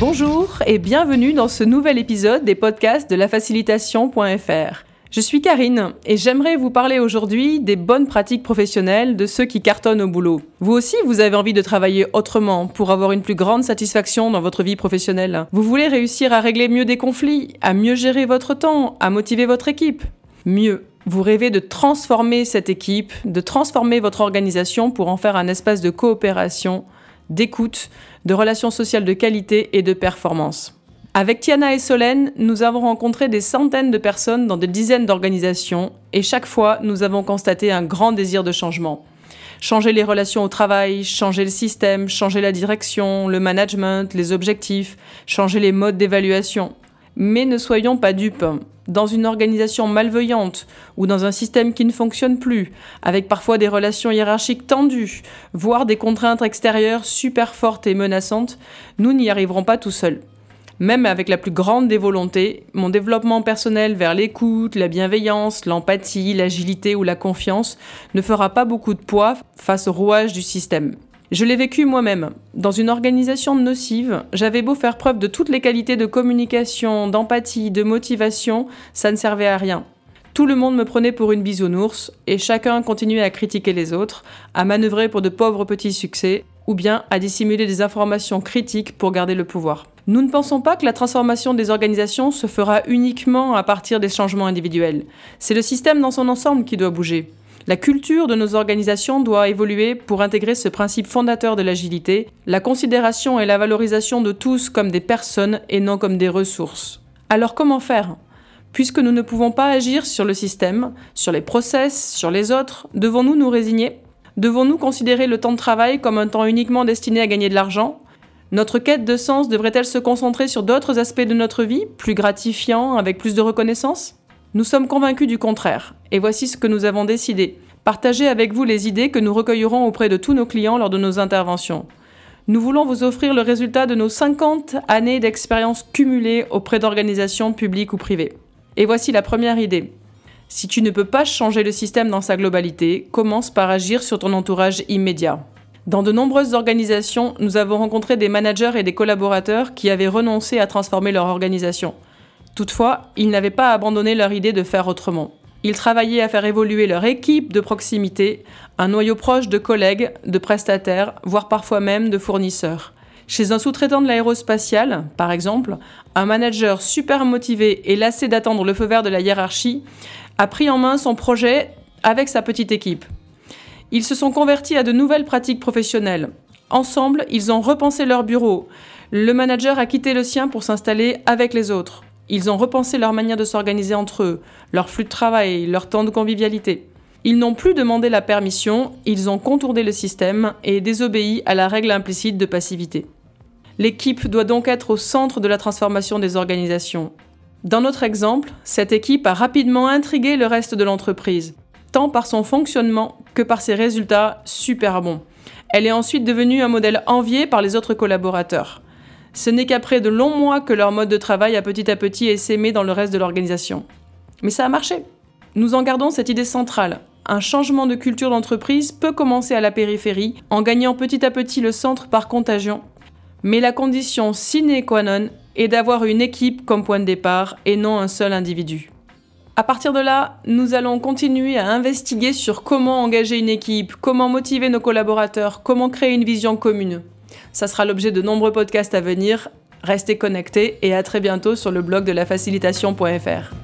Bonjour et bienvenue dans ce nouvel épisode des podcasts de lafacilitation.fr. Je suis Karine et j'aimerais vous parler aujourd'hui des bonnes pratiques professionnelles de ceux qui cartonnent au boulot. Vous aussi, vous avez envie de travailler autrement pour avoir une plus grande satisfaction dans votre vie professionnelle. Vous voulez réussir à régler mieux des conflits, à mieux gérer votre temps, à motiver votre équipe. Mieux, vous rêvez de transformer cette équipe, de transformer votre organisation pour en faire un espace de coopération, d'écoute, de relations sociales de qualité et de performance. Avec Tiana et Solène, nous avons rencontré des centaines de personnes dans des dizaines d'organisations et chaque fois, nous avons constaté un grand désir de changement. Changer les relations au travail, changer le système, changer la direction, le management, les objectifs, changer les modes d'évaluation. Mais ne soyons pas dupes dans une organisation malveillante ou dans un système qui ne fonctionne plus, avec parfois des relations hiérarchiques tendues, voire des contraintes extérieures super fortes et menaçantes, nous n'y arriverons pas tout seuls. Même avec la plus grande des volontés, mon développement personnel vers l'écoute, la bienveillance, l'empathie, l'agilité ou la confiance ne fera pas beaucoup de poids face au rouage du système. Je l'ai vécu moi-même. Dans une organisation nocive, j'avais beau faire preuve de toutes les qualités de communication, d'empathie, de motivation, ça ne servait à rien. Tout le monde me prenait pour une bisounours, et chacun continuait à critiquer les autres, à manœuvrer pour de pauvres petits succès, ou bien à dissimuler des informations critiques pour garder le pouvoir. Nous ne pensons pas que la transformation des organisations se fera uniquement à partir des changements individuels. C'est le système dans son ensemble qui doit bouger. La culture de nos organisations doit évoluer pour intégrer ce principe fondateur de l'agilité, la considération et la valorisation de tous comme des personnes et non comme des ressources. Alors comment faire? Puisque nous ne pouvons pas agir sur le système, sur les process, sur les autres, devons-nous nous résigner? Devons-nous considérer le temps de travail comme un temps uniquement destiné à gagner de l'argent? Notre quête de sens devrait-elle se concentrer sur d'autres aspects de notre vie, plus gratifiants, avec plus de reconnaissance? Nous sommes convaincus du contraire, et voici ce que nous avons décidé. Partager avec vous les idées que nous recueillerons auprès de tous nos clients lors de nos interventions. Nous voulons vous offrir le résultat de nos 50 années d'expérience cumulées auprès d'organisations publiques ou privées. Et voici la première idée. Si tu ne peux pas changer le système dans sa globalité, commence par agir sur ton entourage immédiat. Dans de nombreuses organisations, nous avons rencontré des managers et des collaborateurs qui avaient renoncé à transformer leur organisation. Toutefois, ils n'avaient pas abandonné leur idée de faire autrement. Ils travaillaient à faire évoluer leur équipe de proximité, un noyau proche de collègues, de prestataires, voire parfois même de fournisseurs. Chez un sous-traitant de l'aérospatiale, par exemple, un manager super motivé et lassé d'attendre le feu vert de la hiérarchie a pris en main son projet avec sa petite équipe. Ils se sont convertis à de nouvelles pratiques professionnelles. Ensemble, ils ont repensé leur bureau. Le manager a quitté le sien pour s'installer avec les autres. Ils ont repensé leur manière de s'organiser entre eux, leur flux de travail, leur temps de convivialité. Ils n'ont plus demandé la permission, ils ont contourné le système et désobéi à la règle implicite de passivité. L'équipe doit donc être au centre de la transformation des organisations. Dans notre exemple, cette équipe a rapidement intrigué le reste de l'entreprise, tant par son fonctionnement que par ses résultats super bons. Elle est ensuite devenue un modèle envié par les autres collaborateurs. Ce n'est qu'après de longs mois que leur mode de travail a petit à petit essaimé dans le reste de l'organisation. Mais ça a marché. Nous en gardons cette idée centrale. Un changement de culture d'entreprise peut commencer à la périphérie, en gagnant petit à petit le centre par contagion. Mais la condition sine qua non est d'avoir une équipe comme point de départ et non un seul individu. À partir de là, nous allons continuer à investiguer sur comment engager une équipe, comment motiver nos collaborateurs, comment créer une vision commune. Ça sera l'objet de nombreux podcasts à venir. Restez connectés et à très bientôt sur le blog de lafacilitation.fr.